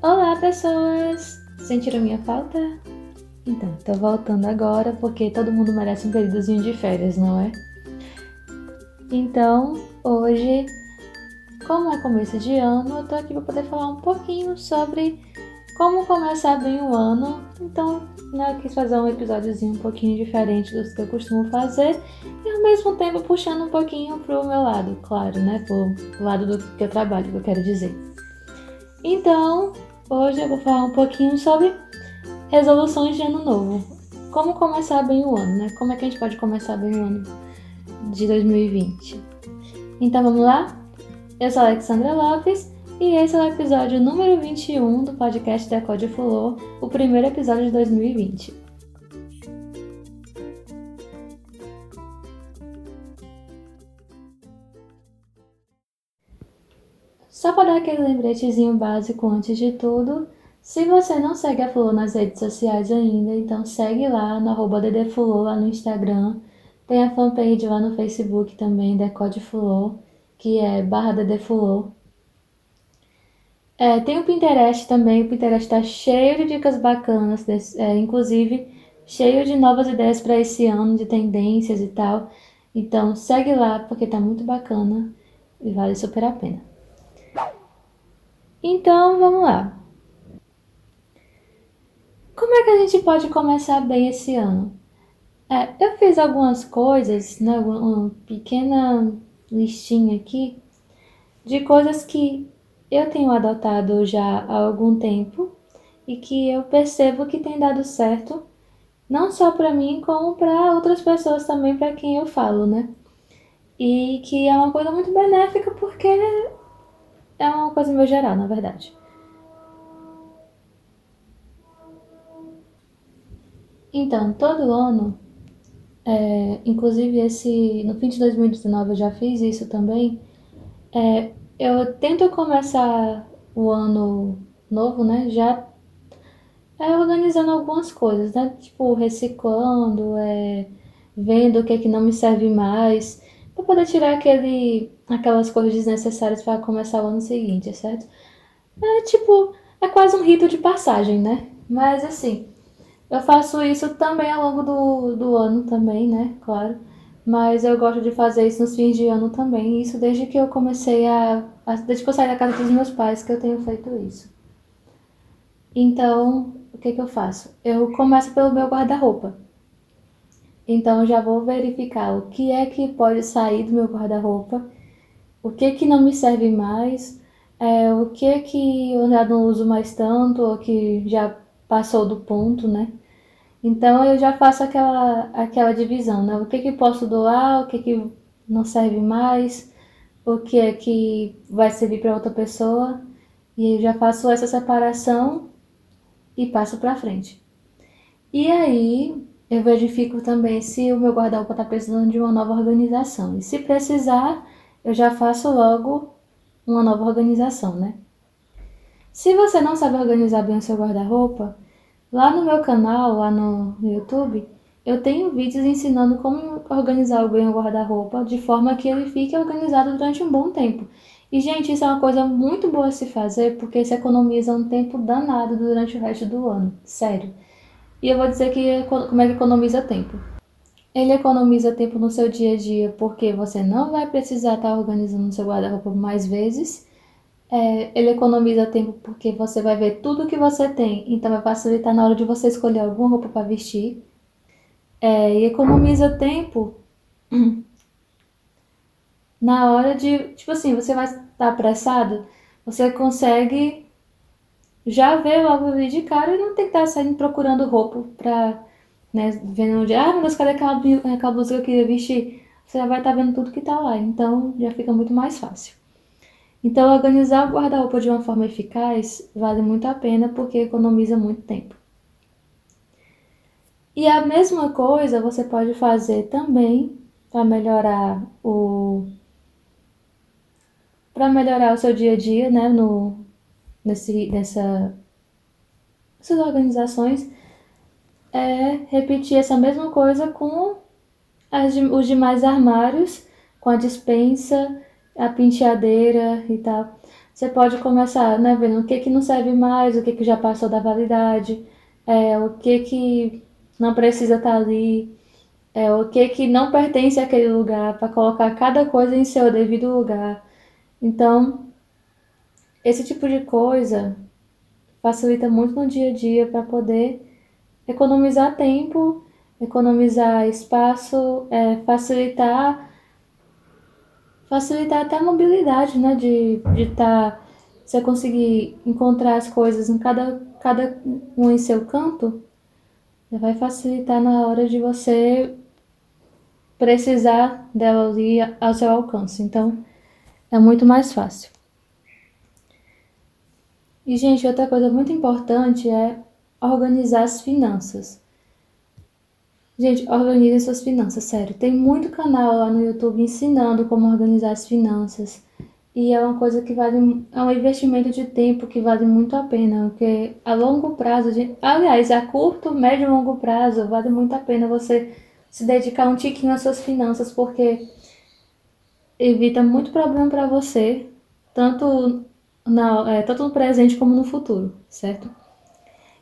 Olá, pessoas! Sentiram minha falta? Então, tô voltando agora porque todo mundo merece um períodozinho de férias, não é? Então, hoje, como é começo de ano, eu tô aqui para poder falar um pouquinho sobre como começar bem o ano. Então, né, eu quis fazer um episódiozinho um pouquinho diferente dos que eu costumo fazer e ao mesmo tempo puxando um pouquinho pro meu lado, claro, né? Pro lado do que eu trabalho, que eu quero dizer. Então, hoje eu vou falar um pouquinho sobre resoluções de ano novo. Como começar bem o ano, né? Como é que a gente pode começar bem o ano de 2020? Então vamos lá? Eu sou Alexandra Lopes e esse é o episódio número 21 do podcast da Code Fulô, o primeiro episódio de 2020. Aquele lembretezinho básico antes de tudo, se você não segue a Fulô nas redes sociais ainda, então segue lá no arroba ddfulô lá no Instagram. Tem a fanpage lá no Facebook também, Decode Fulô, que é barra ddfulô. É, tem o Pinterest também, o Pinterest está cheio de dicas bacanas, é, inclusive cheio de novas ideias para esse ano, de tendências e tal. Então segue lá porque tá muito bacana e vale super a pena. Então vamos lá. Como é que a gente pode começar bem esse ano? É, eu fiz algumas coisas, né, uma pequena listinha aqui de coisas que eu tenho adotado já há algum tempo e que eu percebo que tem dado certo, não só para mim, como para outras pessoas também, para quem eu falo, né? E que é uma coisa muito benéfica porque é uma coisa meu geral, na verdade. Então, todo ano, é, inclusive esse no fim de 2019 eu já fiz isso também. É, eu tento começar o ano novo, né? Já é, organizando algumas coisas, né? Tipo, reciclando, é, vendo o que é que não me serve mais, para poder tirar aquele, aquelas coisas desnecessárias para começar o ano seguinte, certo? É tipo, é quase um rito de passagem, né? Mas assim, eu faço isso também ao longo do, do ano também, né? Claro mas eu gosto de fazer isso nos fins de ano também. Isso desde que eu comecei a, a, desde que eu saí da casa dos meus pais que eu tenho feito isso. Então, o que que eu faço? Eu começo pelo meu guarda-roupa. Então, eu já vou verificar o que é que pode sair do meu guarda-roupa, o que que não me serve mais, é, o que que eu já não uso mais tanto, ou que já passou do ponto, né? Então eu já faço aquela, aquela divisão, né? O que que posso doar, o que que não serve mais, o que é que vai servir para outra pessoa. E eu já faço essa separação e passo para frente. E aí eu verifico também se o meu guarda-roupa está precisando de uma nova organização. E se precisar, eu já faço logo uma nova organização, né? Se você não sabe organizar bem o seu guarda-roupa, Lá no meu canal, lá no, YouTube, eu tenho vídeos ensinando como organizar bem o guarda-roupa de forma que ele fique organizado durante um bom tempo. E, gente, isso é uma coisa muito boa a se fazer porque se economiza um tempo danado durante o resto do ano. Sério. E eu vou dizer que como é que economiza tempo. Ele economiza tempo no seu dia a dia porque você não vai precisar estar organizando seu guarda-roupa mais vezes é, ele economiza tempo porque você vai ver tudo que você tem, então vai facilitar na hora de você escolher alguma roupa para vestir. É, e economiza tempo na hora de, tipo assim, você vai estar apressado, você consegue já ver logo ali de cara e não tem que estar saindo procurando roupa pra, né, vendo onde, ah, meu Deus, cadê aquela, aquela blusa que eu queria vestir? Você já vai estar vendo tudo que tá lá, então já fica muito mais fácil. Então, organizar o guarda-roupa de uma forma eficaz vale muito a pena porque economiza muito tempo. E a mesma coisa você pode fazer também para melhorar o para melhorar o seu dia a dia, né, no nesse nessa essas organizações é repetir essa mesma coisa com as, os demais armários, com a dispensa, a penteadeira e tal. você pode começar, né, vendo o que que não serve mais, o que que já passou da validade, é, o que que não precisa estar tá ali, é, o que que não pertence àquele lugar, para colocar cada coisa em seu devido lugar. Então, esse tipo de coisa facilita muito no dia a dia para poder economizar tempo, economizar espaço, é, facilitar facilitar até a mobilidade, né? De estar. De tá, você conseguir encontrar as coisas em cada, cada um em seu canto, vai facilitar na hora de você precisar dela ali ao seu alcance. Então, é muito mais fácil. E, gente, outra coisa muito importante é organizar as finanças. Gente, organize suas finanças, sério. Tem muito canal lá no YouTube ensinando como organizar as finanças. E é uma coisa que vale, é um investimento de tempo que vale muito a pena, porque a longo prazo, aliás, a curto, médio e longo prazo, vale muito a pena você se dedicar um tiquinho às suas finanças, porque evita muito problema para você, tanto, na, é, tanto no presente como no futuro, certo?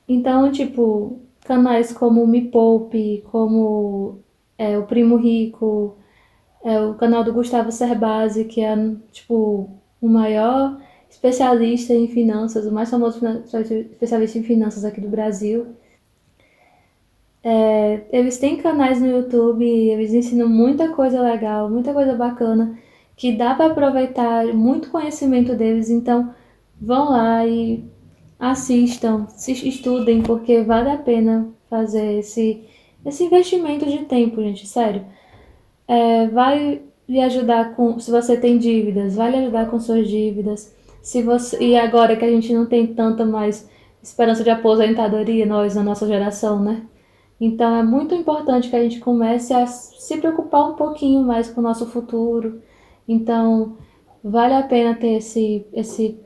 Então, tipo, canais como o Me Poupe, como é, o Primo Rico, é, o canal do Gustavo Cerbasi, que é tipo o maior especialista em finanças, o mais famoso especialista em finanças aqui do Brasil. É, eles têm canais no YouTube, eles ensinam muita coisa legal, muita coisa bacana, que dá para aproveitar muito conhecimento deles, então vão lá e assistam, se estudem, porque vale a pena fazer esse, esse investimento de tempo, gente, sério. É, vai lhe ajudar com. Se você tem dívidas, vai lhe ajudar com suas dívidas. Se você, e agora que a gente não tem tanta mais esperança de aposentadoria, nós, na nossa geração, né? Então é muito importante que a gente comece a se preocupar um pouquinho mais com o nosso futuro. Então, vale a pena ter esse, esse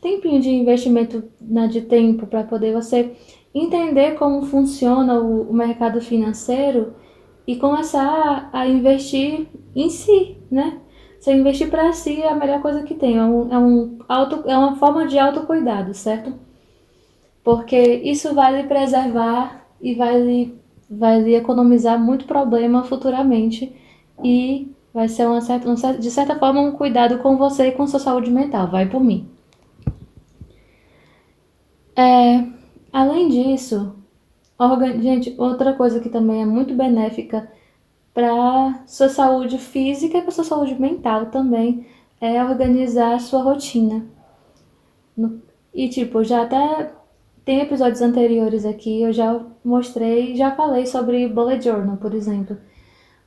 tempinho de investimento né, de tempo para poder você entender como funciona o, o mercado financeiro e começar a, a, investir em si, né? Você investir para si é a melhor coisa que tem, é, um, é, um auto, é uma forma de autocuidado, certo? Porque isso vai lhe preservar e vai lhe, vai lhe economizar muito problema futuramente e vai ser uma certa, de certa forma um cuidado com você e com sua saúde mental, vai por mim. É, além disso, gente, outra coisa que também é muito benéfica para sua saúde física e para sua saúde mental também é organizar a sua rotina. E tipo, já até tem episódios anteriores aqui, eu já mostrei, já falei sobre bullet journal, por exemplo.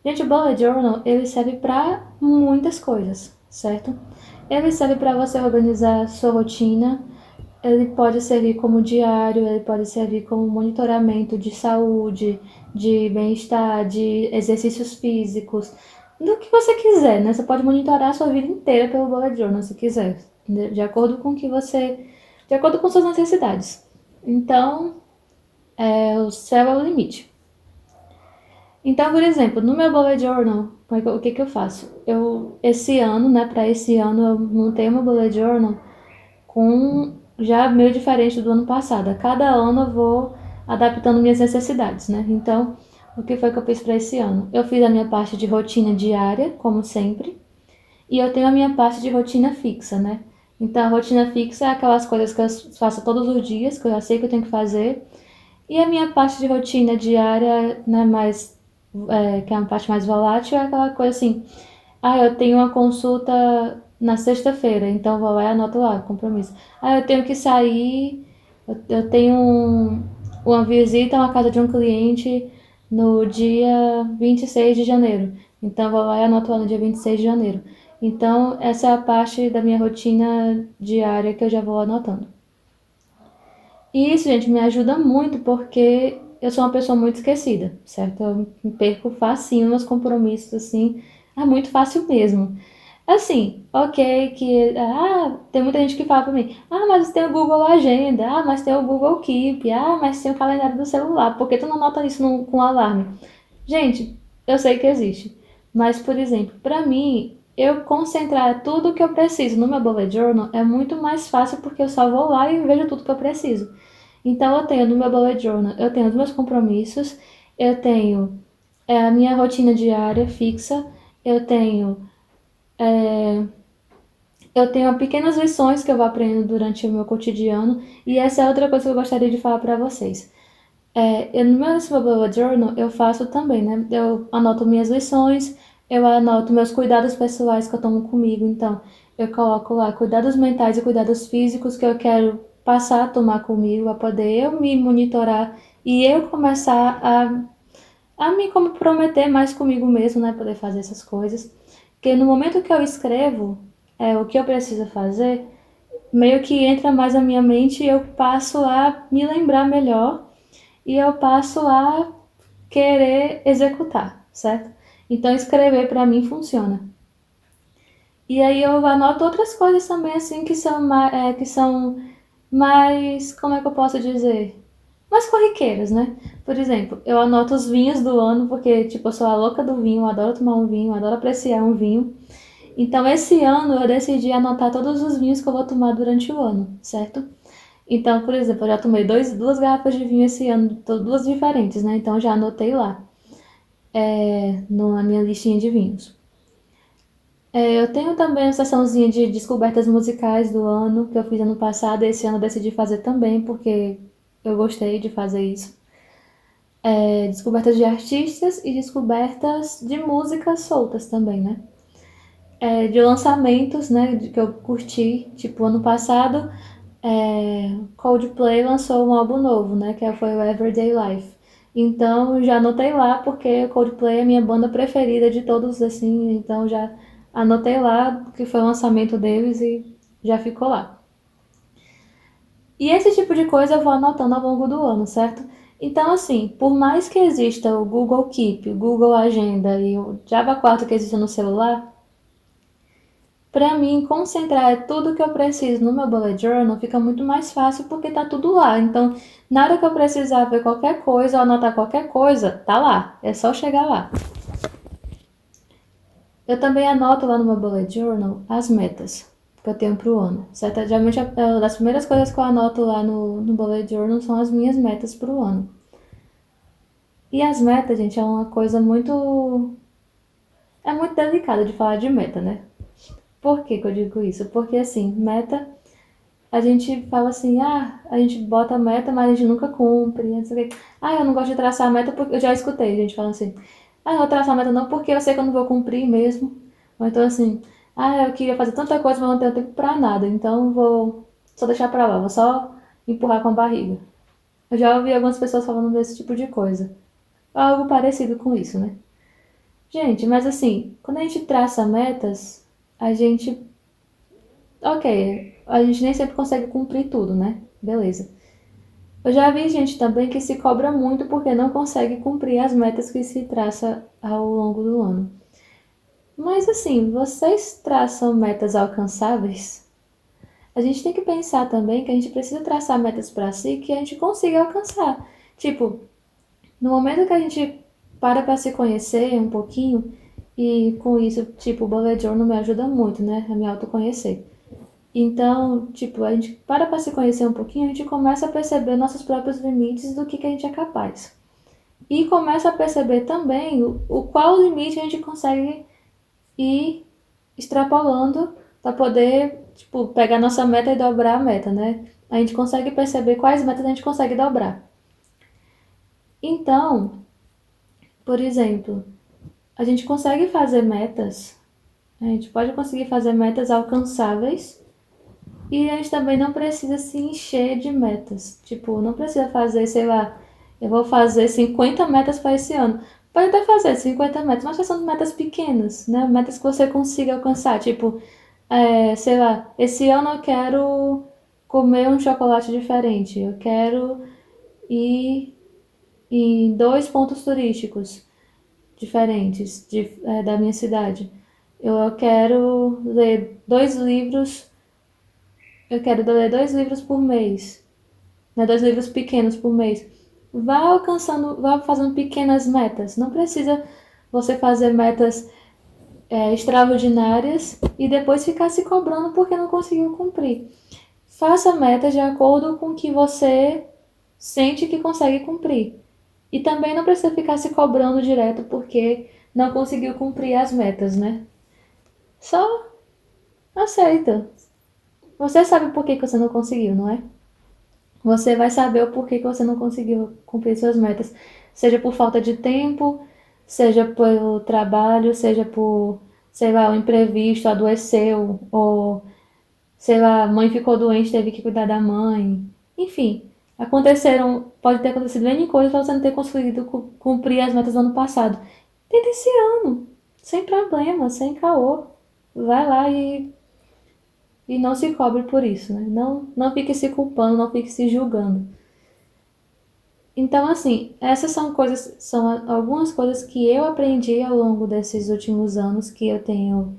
Gente, o bullet journal, ele serve para muitas coisas, certo? Ele serve para você organizar sua rotina, ele pode servir como diário, ele pode servir como monitoramento de saúde, de bem-estar, de exercícios físicos, do que você quiser, né? Você pode monitorar a sua vida inteira pelo bullet journal, se quiser, de acordo com que você, de acordo com suas necessidades. Então, é, o céu é o limite. Então, por exemplo, no meu bullet journal, o que que eu faço? Eu esse ano, né, para esse ano eu montei meu bullet journal com já meio diferente do ano passado. A cada ano eu vou adaptando minhas necessidades, né? Então, o que foi que eu fiz para esse ano? Eu fiz a minha parte de rotina diária, como sempre, e eu tenho a minha parte de rotina fixa, né? Então, a rotina fixa é aquelas coisas que eu faço todos os dias, que eu já sei que eu tenho que fazer. E a minha parte de rotina diária, né, mais, é, que é uma parte mais volátil, é aquela coisa assim, ah, eu tenho uma consulta na sexta-feira, então vou lá e anoto lá, compromisso. Ah, eu tenho que sair, eu, eu tenho um, uma visita uma casa de um cliente no dia 26 de janeiro, então vou lá e anoto lá no dia 26 de janeiro. Então, essa é a parte da minha rotina diária que eu já vou anotando. E isso, gente, me ajuda muito porque eu sou uma pessoa muito esquecida, certo? Eu me perco facinho nos compromissos, assim, é muito fácil mesmo. Assim, ok, que ah, tem muita gente que fala pra mim, ah, mas tem o Google Agenda, ah, mas tem o Google Keep, ah, mas tem o calendário do celular, por que tu não nota isso no, com alarme? Gente, eu sei que existe, mas por exemplo, para mim, eu concentrar tudo que eu preciso no meu bullet journal é muito mais fácil porque eu só vou lá e vejo tudo que eu preciso. Então eu tenho no meu bullet journal, eu tenho os meus compromissos, eu tenho é, a minha rotina diária fixa, eu tenho é, eu tenho pequenas lições que eu vou aprendendo durante o meu cotidiano e essa é outra coisa que eu gostaria de falar para vocês. É, eu, no meu bullet journal eu faço também, né? Eu anoto minhas lições, eu anoto meus cuidados pessoais que eu tomo comigo. Então, eu coloco lá cuidados mentais e cuidados físicos que eu quero passar a tomar comigo, a poder eu me monitorar e eu começar a, a me comprometer mais comigo mesmo, né? Poder fazer essas coisas. Porque no momento que eu escrevo é, o que eu preciso fazer, meio que entra mais na minha mente e eu passo a me lembrar melhor e eu passo a querer executar, certo? Então escrever para mim funciona. E aí eu anoto outras coisas também assim que são é, que são mais, como é que eu posso dizer? Mais corriqueiras, né? Por exemplo, eu anoto os vinhos do ano, porque, tipo, eu sou a louca do vinho, adoro tomar um vinho, adoro apreciar um vinho. Então, esse ano eu decidi anotar todos os vinhos que eu vou tomar durante o ano, certo? Então, por exemplo, eu já tomei dois, duas garrafas de vinho esse ano, duas diferentes, né? Então, já anotei lá é, na minha listinha de vinhos. É, eu tenho também uma sessãozinha de descobertas musicais do ano, que eu fiz ano passado, e esse ano eu decidi fazer também, porque eu gostei de fazer isso. É, descobertas de artistas e descobertas de músicas soltas também, né? É, de lançamentos, né, que eu curti, tipo, ano passado, é, Coldplay lançou um álbum novo, né, que foi o Everyday Life. Então já anotei lá porque Coldplay é a minha banda preferida de todos assim, então já anotei lá que foi o lançamento deles e já ficou lá. E esse tipo de coisa eu vou anotando ao longo do ano, certo? Então, assim, por mais que exista o Google Keep, o Google Agenda e o Java 4 que existe no celular, para mim, concentrar tudo que eu preciso no meu bullet journal fica muito mais fácil porque tá tudo lá. Então, na hora que eu precisar ver qualquer coisa ou anotar qualquer coisa, tá lá. É só chegar lá. Eu também anoto lá no meu bullet journal as metas que eu tenho pro ano. Certo? Geralmente, uma das primeiras coisas que eu anoto lá no, no bullet journal são as minhas metas pro ano. E as metas, gente, é uma coisa muito. É muito delicada de falar de meta, né? Por que, que eu digo isso? Porque assim, meta, a gente fala assim, ah, a gente bota meta, mas a gente nunca cumpre, não sei o quê. Ah, eu não gosto de traçar meta porque eu já escutei gente falando assim, ah, eu vou traçar meta não porque eu sei que eu não vou cumprir mesmo. Ou então assim, ah, eu queria fazer tanta coisa, mas não tenho tempo pra nada, então vou só deixar pra lá, vou só empurrar com a barriga. Eu já ouvi algumas pessoas falando desse tipo de coisa. Algo parecido com isso, né? Gente, mas assim, quando a gente traça metas, a gente. Ok, a gente nem sempre consegue cumprir tudo, né? Beleza. Eu já vi gente também que se cobra muito porque não consegue cumprir as metas que se traça ao longo do ano. Mas assim, vocês traçam metas alcançáveis? A gente tem que pensar também que a gente precisa traçar metas para si que a gente consiga alcançar. Tipo, no momento que a gente para para se conhecer um pouquinho, e com isso, tipo, o bullet journal me ajuda muito, né? A me autoconhecer. Então, tipo, a gente para para se conhecer um pouquinho, a gente começa a perceber nossos próprios limites do que, que a gente é capaz. E começa a perceber também o, o qual limite a gente consegue ir extrapolando para poder, tipo, pegar nossa meta e dobrar a meta, né? A gente consegue perceber quais metas a gente consegue dobrar. Então, por exemplo, a gente consegue fazer metas, a gente pode conseguir fazer metas alcançáveis e a gente também não precisa se encher de metas. Tipo, não precisa fazer, sei lá, eu vou fazer 50 metas para esse ano. Pode até fazer 50 metas, mas são metas pequenas, né? Metas que você consiga alcançar. Tipo, é, sei lá, esse ano eu quero comer um chocolate diferente. Eu quero ir em dois pontos turísticos diferentes de, é, da minha cidade. Eu quero ler dois livros. Eu quero ler dois livros por mês. Né, dois livros pequenos por mês. Vá alcançando, vá fazendo pequenas metas. Não precisa você fazer metas é, extraordinárias e depois ficar se cobrando porque não conseguiu cumprir. Faça metas de acordo com o que você sente que consegue cumprir. E também não precisa ficar se cobrando direto porque não conseguiu cumprir as metas, né? Só aceita. Você sabe por que, que você não conseguiu, não é? Você vai saber o porquê que você não conseguiu cumprir suas metas. Seja por falta de tempo, seja pelo trabalho, seja por, sei lá, um imprevisto, adoeceu, ou, sei lá, a mãe ficou doente, teve que cuidar da mãe. Enfim, aconteceram, pode ter acontecido N coisas para você não ter conseguido cumprir as metas do ano passado. Tenta esse ano, sem problema, sem caô. Vai lá e e não se cobre por isso, né? Não, não fique se culpando, não fique se julgando. Então, assim, essas são coisas, são algumas coisas que eu aprendi ao longo desses últimos anos que eu tenho,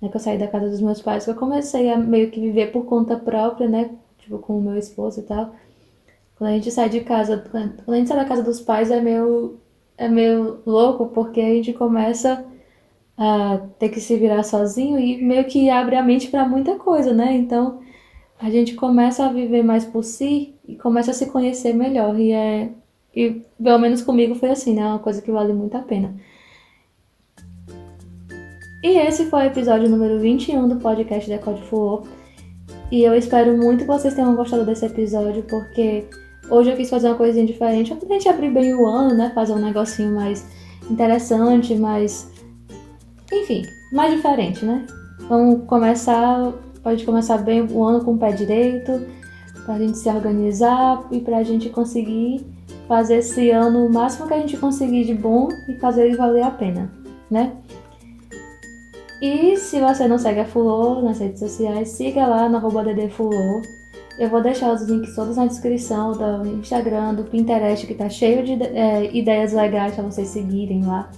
né, que eu saí da casa dos meus pais, que eu comecei a meio que viver por conta própria, né, tipo, com o meu esposo e tal. Quando a gente sai de casa, quando a gente sai da casa dos pais é meio, é meio louco, porque a gente começa a ter que se virar sozinho e meio que abre a mente para muita coisa, né? Então a gente começa a viver mais por si e começa a se conhecer melhor. E é. E pelo menos comigo foi assim, né? É uma coisa que vale muito a pena. E esse foi o episódio número 21 do podcast Decode Fluor. E eu espero muito que vocês tenham gostado desse episódio, porque hoje eu quis fazer uma coisinha diferente. Pra gente abrir bem o ano, né? Fazer um negocinho mais interessante, mais enfim, mais diferente, né? Vamos começar, pode começar bem o ano com o pé direito, para a gente se organizar e para a gente conseguir fazer esse ano o máximo que a gente conseguir de bom e fazer ele valer a pena, né? E se você não segue a Fulô nas redes sociais, siga lá no arroba ddfulô. Eu vou deixar os links todos na descrição do Instagram, do Pinterest, que tá cheio de é, ideias legais para vocês seguirem lá.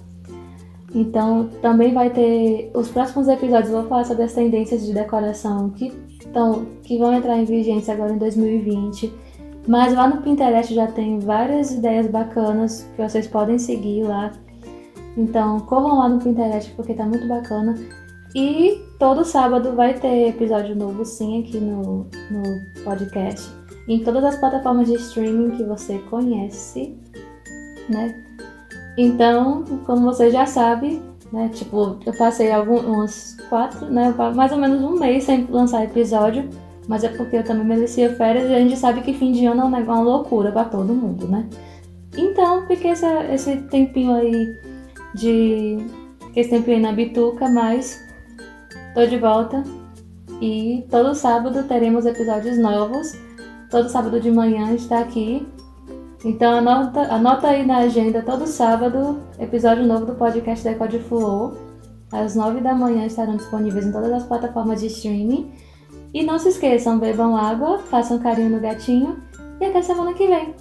Então, também vai ter. Os próximos episódios vou falar sobre as tendências de decoração que, tão, que vão entrar em vigência agora em 2020. Mas lá no Pinterest já tem várias ideias bacanas que vocês podem seguir lá. Então, corram lá no Pinterest porque tá muito bacana. E todo sábado vai ter episódio novo, sim, aqui no, no podcast. Em todas as plataformas de streaming que você conhece, né? Então, como você já sabe, né? Tipo, eu passei alguns quatro, né? Mais ou menos um mês sem lançar episódio. Mas é porque eu também merecia férias e a gente sabe que fim de ano é uma loucura para todo mundo, né? Então, fiquei esse, esse tempinho aí de. Esse tempinho aí na bituca, mas tô de volta. E todo sábado teremos episódios novos. Todo sábado de manhã está aqui então anota, anota aí na agenda todo sábado, episódio novo do podcast Decode Flow. Às 9 da manhã estarão disponíveis em todas as plataformas de streaming. E não se esqueçam, bebam água, façam carinho no gatinho e até semana que vem.